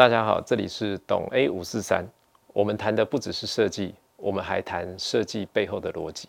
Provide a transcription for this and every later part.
大家好，这里是懂 A 五四三。我们谈的不只是设计，我们还谈设计背后的逻辑。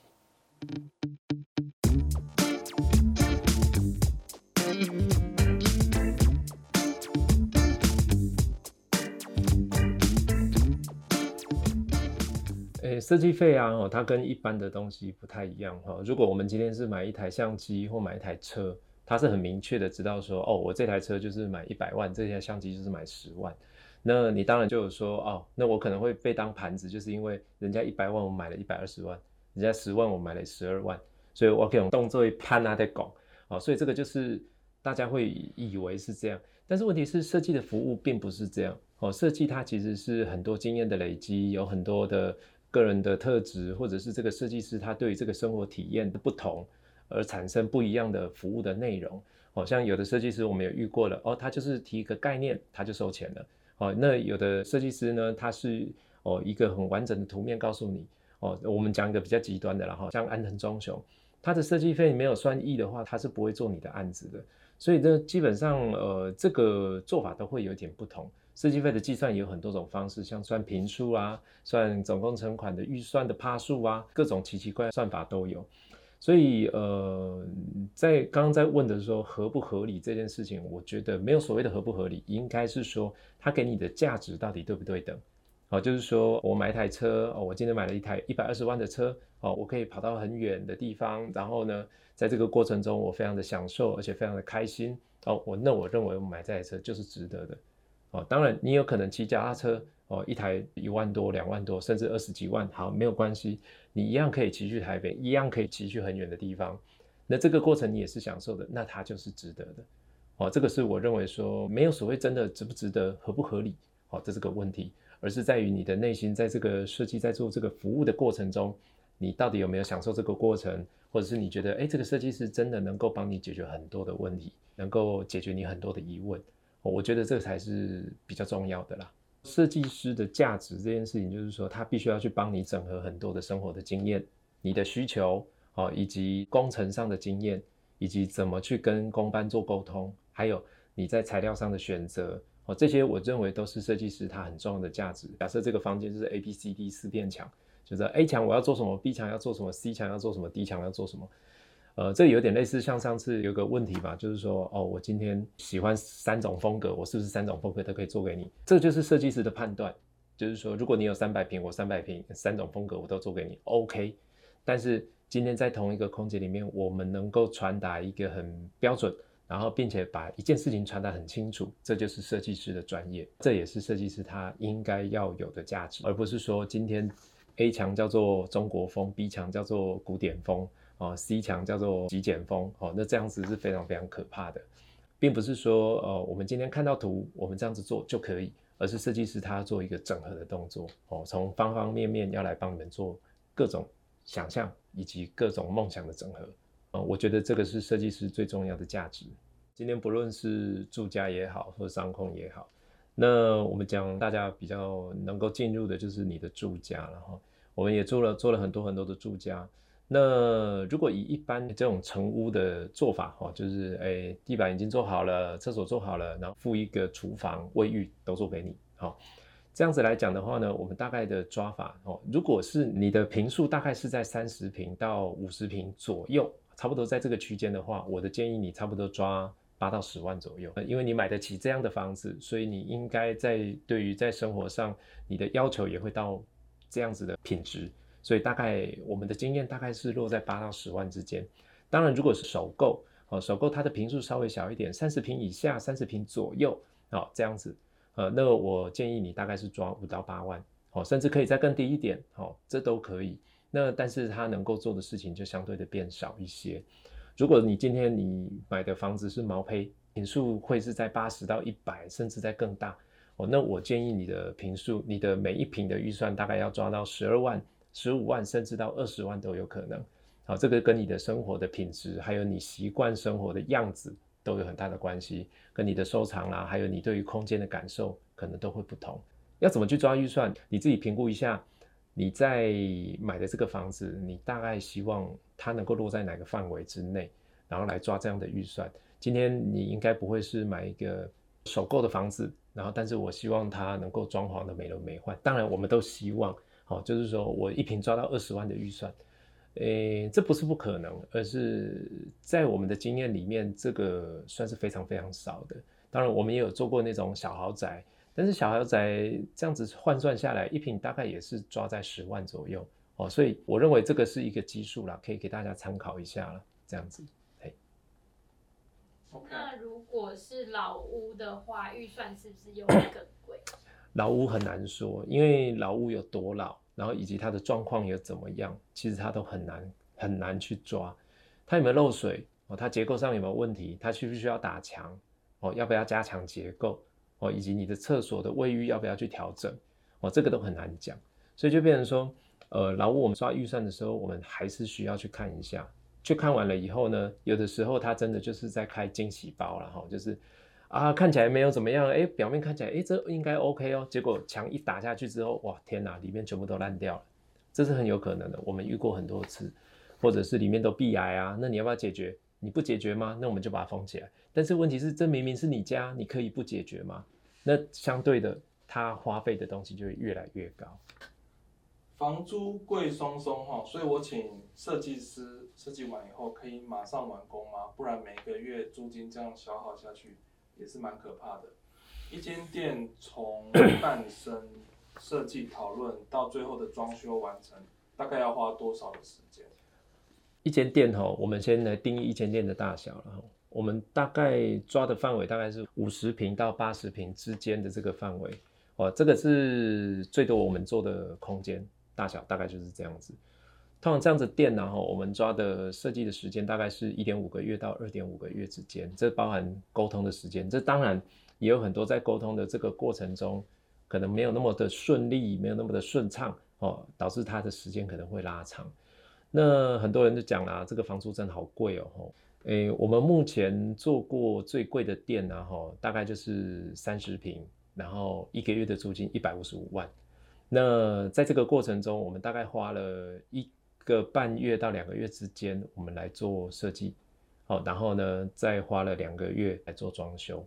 诶，设计费啊，哦，它跟一般的东西不太一样哈。如果我们今天是买一台相机或买一台车，他是很明确的知道说，哦，我这台车就是买一百万，这台相机就是买十万。那你当然就有说，哦，那我可能会被当盘子，就是因为人家一百万我买了一百二十万，人家十万我买了十二万，所以我可以用动作一攀啊在拱，哦，所以这个就是大家会以为是这样，但是问题是设计的服务并不是这样，哦，设计它其实是很多经验的累积，有很多的个人的特质，或者是这个设计师他对这个生活体验的不同。而产生不一样的服务的内容，哦，像有的设计师我们也遇过了，哦，他就是提一个概念，他就收钱了，哦，那有的设计师呢，他是哦一个很完整的图面告诉你，哦，我们讲一个比较极端的，然后像安藤忠雄，他的设计费没有算亿的话，他是不会做你的案子的，所以这基本上呃这个做法都会有点不同，设计费的计算有很多种方式，像算平数啊，算总工程款的预算的趴数啊，各种奇奇怪怪算法都有。所以，呃，在刚刚在问的时候，合不合理这件事情，我觉得没有所谓的合不合理，应该是说它给你的价值到底对不对等。哦，就是说我买一台车，哦，我今天买了一台一百二十万的车，哦，我可以跑到很远的地方，然后呢，在这个过程中我非常的享受，而且非常的开心。哦，我那我认为我买这台车就是值得的。哦，当然你有可能骑脚踏车。哦，一台一万多、两万多，甚至二十几万，好，没有关系，你一样可以骑去台北，一样可以骑去很远的地方。那这个过程你也是享受的，那它就是值得的。哦，这个是我认为说没有所谓真的值不值得、合不合理，哦，这是个问题，而是在于你的内心，在这个设计、在做这个服务的过程中，你到底有没有享受这个过程，或者是你觉得，哎，这个设计师真的能够帮你解决很多的问题，能够解决你很多的疑问，我觉得这才是比较重要的啦。设计师的价值这件事情，就是说他必须要去帮你整合很多的生活的经验、你的需求哦，以及工程上的经验，以及怎么去跟工班做沟通，还有你在材料上的选择哦，这些我认为都是设计师他很重要的价值。假设这个房间就是 A、B、C、D 四片墙，就是 A 墙我要做什么，B 墙要做什么，C 墙要做什么，D 墙要做什么。呃，这有点类似像上次有个问题吧，就是说，哦，我今天喜欢三种风格，我是不是三种风格都可以做给你？这就是设计师的判断，就是说，如果你有三百平，我三百平，三种风格我都做给你，OK。但是今天在同一个空间里面，我们能够传达一个很标准，然后并且把一件事情传达很清楚，这就是设计师的专业，这也是设计师他应该要有的价值，而不是说今天 A 墙叫做中国风，B 墙叫做古典风。哦，C 墙叫做极简风，哦，那这样子是非常非常可怕的，并不是说，呃，我们今天看到图，我们这样子做就可以，而是设计师他做一个整合的动作，哦，从方方面面要来帮你们做各种想象以及各种梦想的整合，哦，我觉得这个是设计师最重要的价值。今天不论是住家也好，或商控也好，那我们讲大家比较能够进入的就是你的住家，然后我们也做了做了很多很多的住家。那如果以一般这种成屋的做法哈，就是诶地板已经做好了，厕所做好了，然后附一个厨房、卫浴都做给你，好，这样子来讲的话呢，我们大概的抓法哦，如果是你的平数大概是在三十平到五十平左右，差不多在这个区间的话，我的建议你差不多抓八到十万左右，因为你买得起这样的房子，所以你应该在对于在生活上你的要求也会到这样子的品质。所以大概我们的经验大概是落在八到十万之间。当然，如果是首购，哦，首购它的平数稍微小一点，三十平以下、三十平左右，哦，这样子，呃，那我建议你大概是抓五到八万，哦，甚至可以再更低一点，哦，这都可以。那但是它能够做的事情就相对的变少一些。如果你今天你买的房子是毛坯，平数会是在八十到一百，甚至在更大，哦，那我建议你的平数，你的每一平的预算大概要抓到十二万。十五万甚至到二十万都有可能，好，这个跟你的生活的品质，还有你习惯生活的样子都有很大的关系，跟你的收藏啦，还有你对于空间的感受可能都会不同。要怎么去抓预算？你自己评估一下，你在买的这个房子，你大概希望它能够落在哪个范围之内，然后来抓这样的预算。今天你应该不会是买一个首购的房子，然后但是我希望它能够装潢的美轮美奂。当然我们都希望，哦，就是说我一瓶抓到二十万的预算，诶，这不是不可能，而是在我们的经验里面，这个算是非常非常少的。当然我们也有做过那种小豪宅，但是小豪宅这样子换算下来，一瓶大概也是抓在十万左右。哦，所以我认为这个是一个基数啦，可以给大家参考一下了，这样子。那如果是老屋的话，预算是不是又更贵？老屋很难说，因为老屋有多老，然后以及它的状况有怎么样，其实它都很难很难去抓。它有没有漏水？哦，它结构上有没有问题？它需不需要打墙？哦，要不要加强结构？哦，以及你的厕所的卫浴要不要去调整？哦，这个都很难讲。所以就变成说，呃，老屋我们抓预算的时候，我们还是需要去看一下。去看完了以后呢，有的时候它真的就是在开惊喜包了哈，就是啊看起来没有怎么样，哎，表面看起来哎这应该 OK 哦，结果墙一打下去之后，哇天哪，里面全部都烂掉了，这是很有可能的，我们遇过很多次，或者是里面都壁癌啊，那你要不要解决？你不解决吗？那我们就把它封起来。但是问题是，这明明是你家，你可以不解决吗？那相对的，它花费的东西就会越来越高。房租贵松松哈，所以我请设计师设计完以后可以马上完工吗？不然每个月租金这样消耗下去也是蛮可怕的。一间店从诞生、设计讨论到最后的装修完成，大概要花多少的时间？一间店哈，我们先来定义一间店的大小了哈。我们大概抓的范围大概是五十平到八十平之间的这个范围哦，这个是最多我们做的空间。大小大概就是这样子，通常这样子店呢，哈，我们抓的设计的时间大概是一点五个月到二点五个月之间，这包含沟通的时间。这当然也有很多在沟通的这个过程中，可能没有那么的顺利，没有那么的顺畅哦，导致它的时间可能会拉长。那很多人就讲啦，这个房租真的好贵哦，吼，诶，我们目前做过最贵的店呢，哈，大概就是三十平，然后一个月的租金一百五十五万。那在这个过程中，我们大概花了一个半月到两个月之间，我们来做设计，好，然后呢，再花了两个月来做装修。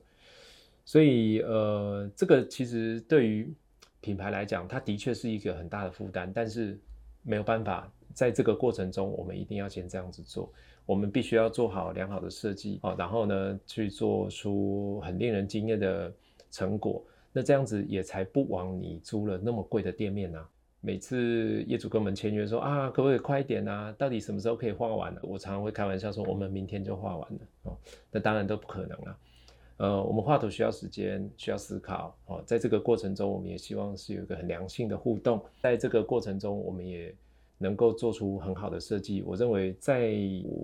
所以，呃，这个其实对于品牌来讲，它的确是一个很大的负担，但是没有办法，在这个过程中，我们一定要先这样子做，我们必须要做好良好的设计，好，然后呢，去做出很令人惊艳的成果。那这样子也才不枉你租了那么贵的店面呐。每次业主跟我们签约说啊，可不可以快一点啊？到底什么时候可以画完呢？我常常会开玩笑说，我们明天就画完了哦。那当然都不可能了。呃，我们画图需要时间，需要思考哦。在这个过程中，我们也希望是有一个很良性的互动。在这个过程中，我们也能够做出很好的设计。我认为，在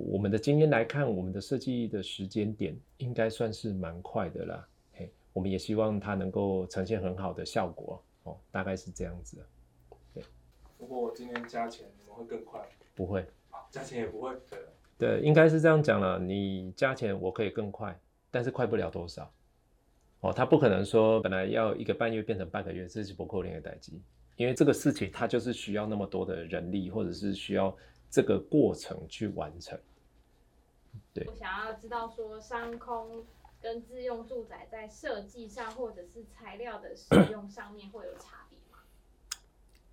我们的经验来看，我们的设计的时间点应该算是蛮快的啦。嘿我们也希望它能够呈现很好的效果哦，大概是这样子。对，如果我今天加钱，你们会更快？不会，加钱也不会。对，对，应该是这样讲了。你加钱，我可以更快，但是快不了多少。哦，他不可能说本来要一个半月变成半个月，这是不扣零的代机，因为这个事情它就是需要那么多的人力，或者是需要这个过程去完成。对，我想要知道说商空。跟自用住宅在设计上或者是材料的使用上面会有差？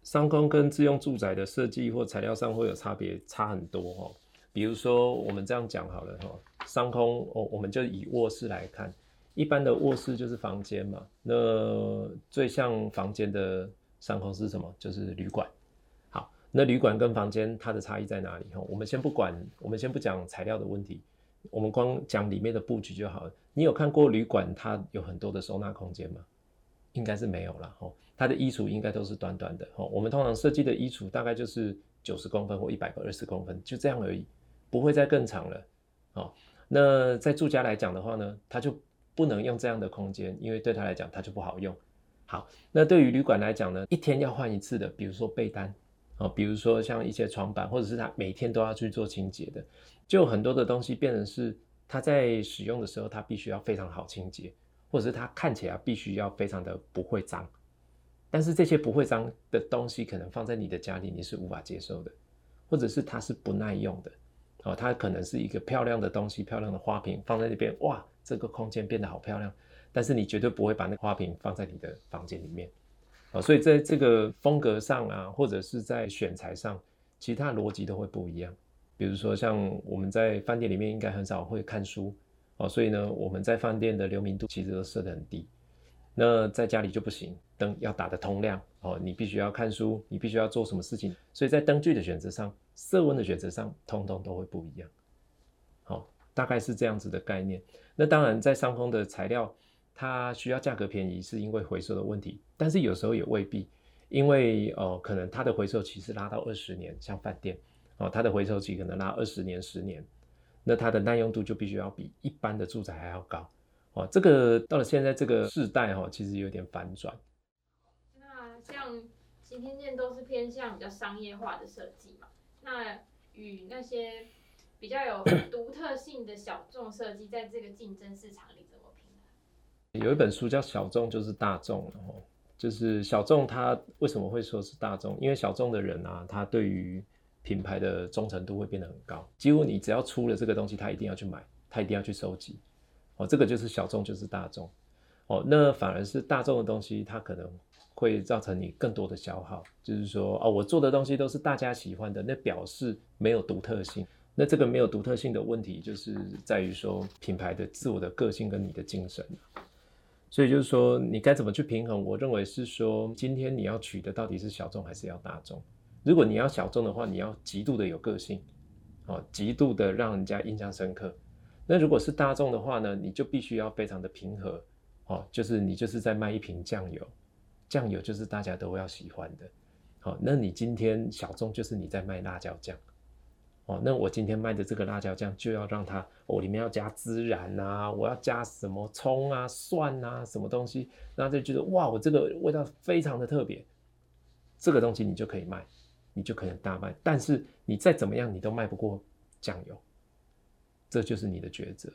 商空跟自用住宅的设计或材料上会有差别，差很多哈。比如说我们这样讲好了哈，商空哦，我们就以卧室来看，一般的卧室就是房间嘛，那最像房间的商空是什么？就是旅馆。好，那旅馆跟房间它的差异在哪里？哈，我们先不管，我们先不讲材料的问题。我们光讲里面的布局就好了。你有看过旅馆它有很多的收纳空间吗？应该是没有了哈。它的衣橱应该都是短短的哦。我们通常设计的衣橱大概就是九十公分或一百个二十公分，就这样而已，不会再更长了哦。那在住家来讲的话呢，它就不能用这样的空间，因为对他来讲它就不好用。好，那对于旅馆来讲呢，一天要换一次的，比如说被单哦，比如说像一些床板，或者是他每天都要去做清洁的。就很多的东西变成是，它在使用的时候，它必须要非常好清洁，或者是它看起来必须要非常的不会脏。但是这些不会脏的东西，可能放在你的家里你是无法接受的，或者是它是不耐用的。哦，它可能是一个漂亮的东西，漂亮的花瓶放在那边，哇，这个空间变得好漂亮。但是你绝对不会把那个花瓶放在你的房间里面。啊，所以在这个风格上啊，或者是在选材上，其他逻辑都会不一样。比如说，像我们在饭店里面应该很少会看书，哦，所以呢，我们在饭店的流明度其实都设得很低。那在家里就不行，灯要打得通亮，哦，你必须要看书，你必须要做什么事情，所以在灯具的选择上、色温的选择上，通通都会不一样。好，大概是这样子的概念。那当然，在上空的材料，它需要价格便宜，是因为回收的问题，但是有时候也未必，因为哦，可能它的回收期是拉到二十年，像饭店。哦，它的回收期可能拉二十年、十年，那它的耐用度就必须要比一般的住宅还要高。哦，这个到了现在这个世代哈，其实有点反转。那像今天剑都是偏向比较商业化的设计嘛？那与那些比较有独特性的小众设计，在这个竞争市场里怎么平衡？有一本书叫《小众就是大众》哦，就是小众它为什么会说是大众？因为小众的人啊，他对于品牌的忠诚度会变得很高，几乎你只要出了这个东西，他一定要去买，他一定要去收集。哦，这个就是小众，就是大众。哦，那反而是大众的东西，它可能会造成你更多的消耗。就是说，哦，我做的东西都是大家喜欢的，那表示没有独特性。那这个没有独特性的问题，就是在于说品牌的自我的个性跟你的精神。所以就是说，你该怎么去平衡？我认为是说，今天你要取的到底是小众还是要大众？如果你要小众的话，你要极度的有个性，哦，极度的让人家印象深刻。那如果是大众的话呢，你就必须要非常的平和，哦，就是你就是在卖一瓶酱油，酱油就是大家都要喜欢的，好，那你今天小众就是你在卖辣椒酱，哦，那我今天卖的这个辣椒酱就要让它，我里面要加孜然啊，我要加什么葱啊、蒜啊，什么东西，那就觉得哇，我这个味道非常的特别，这个东西你就可以卖。你就可能大卖，但是你再怎么样，你都卖不过酱油，这就是你的抉择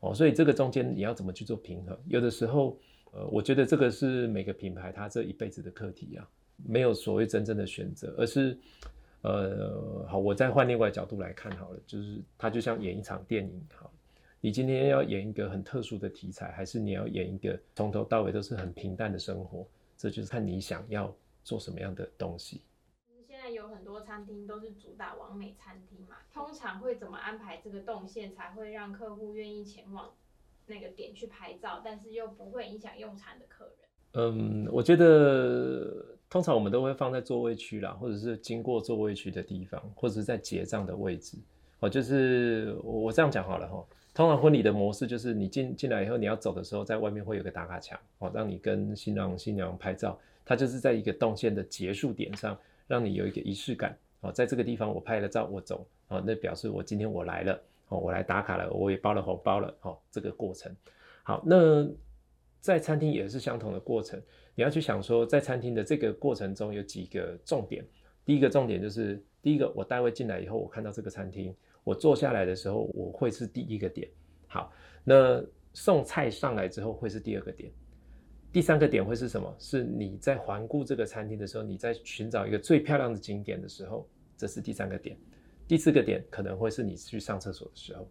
哦。所以这个中间你要怎么去做平衡？有的时候，呃，我觉得这个是每个品牌它这一辈子的课题啊，没有所谓真正的选择，而是，呃，好，我再换另外角度来看好了，就是它就像演一场电影，好，你今天要演一个很特殊的题材，还是你要演一个从头到尾都是很平淡的生活？这就是看你想要做什么样的东西。很多餐厅都是主打完美餐厅嘛，通常会怎么安排这个动线才会让客户愿意前往那个点去拍照，但是又不会影响用餐的客人？嗯，我觉得通常我们都会放在座位区啦，或者是经过座位区的地方，或者是在结账的位置。哦，就是我这样讲好了哈。通常婚礼的模式就是你进进来以后，你要走的时候，在外面会有个打卡墙，哦，让你跟新郎新娘拍照。它就是在一个动线的结束点上。让你有一个仪式感哦，在这个地方我拍了照，我走哦，那表示我今天我来了哦，我来打卡了，我也包了红包了哦，这个过程好。那在餐厅也是相同的过程，你要去想说，在餐厅的这个过程中有几个重点。第一个重点就是，第一个我待会进来以后，我看到这个餐厅，我坐下来的时候，我会是第一个点。好，那送菜上来之后会是第二个点。第三个点会是什么？是你在环顾这个餐厅的时候，你在寻找一个最漂亮的景点的时候，这是第三个点。第四个点可能会是你去上厕所的时候。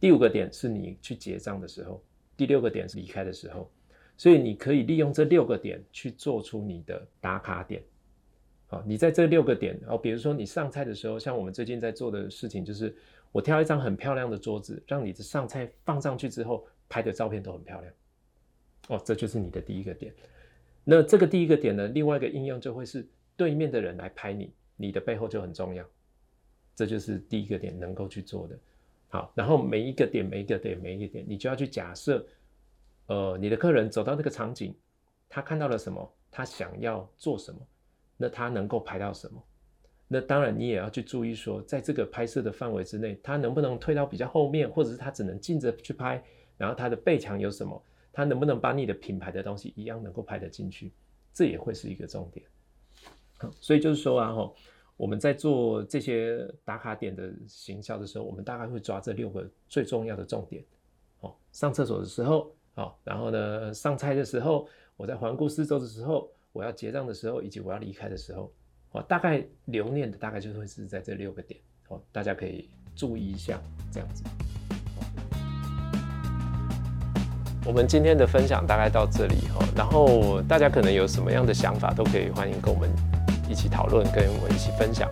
第五个点是你去结账的时候。第六个点是离开的时候。所以你可以利用这六个点去做出你的打卡点。好，你在这六个点，哦，比如说你上菜的时候，像我们最近在做的事情，就是我挑一张很漂亮的桌子，让你的上菜放上去之后拍的照片都很漂亮。哦，这就是你的第一个点。那这个第一个点呢，另外一个应用就会是对面的人来拍你，你的背后就很重要。这就是第一个点能够去做的。好，然后每一个点、每一个点、每一个点，你就要去假设，呃，你的客人走到那个场景，他看到了什么，他想要做什么，那他能够拍到什么？那当然你也要去注意说，在这个拍摄的范围之内，他能不能退到比较后面，或者是他只能近着去拍，然后他的背墙有什么？他能不能把你的品牌的东西一样能够拍得进去，这也会是一个重点。所以就是说啊，哈，我们在做这些打卡点的行销的时候，我们大概会抓这六个最重要的重点。哦，上厕所的时候，哦，然后呢，上菜的时候，我在环顾四周的时候，我要结账的时候，以及我要离开的时候，哦，大概留念的大概就会是在这六个点。哦，大家可以注意一下，这样子。我们今天的分享大概到这里哈，然后大家可能有什么样的想法，都可以欢迎跟我们一起讨论，跟我一起分享。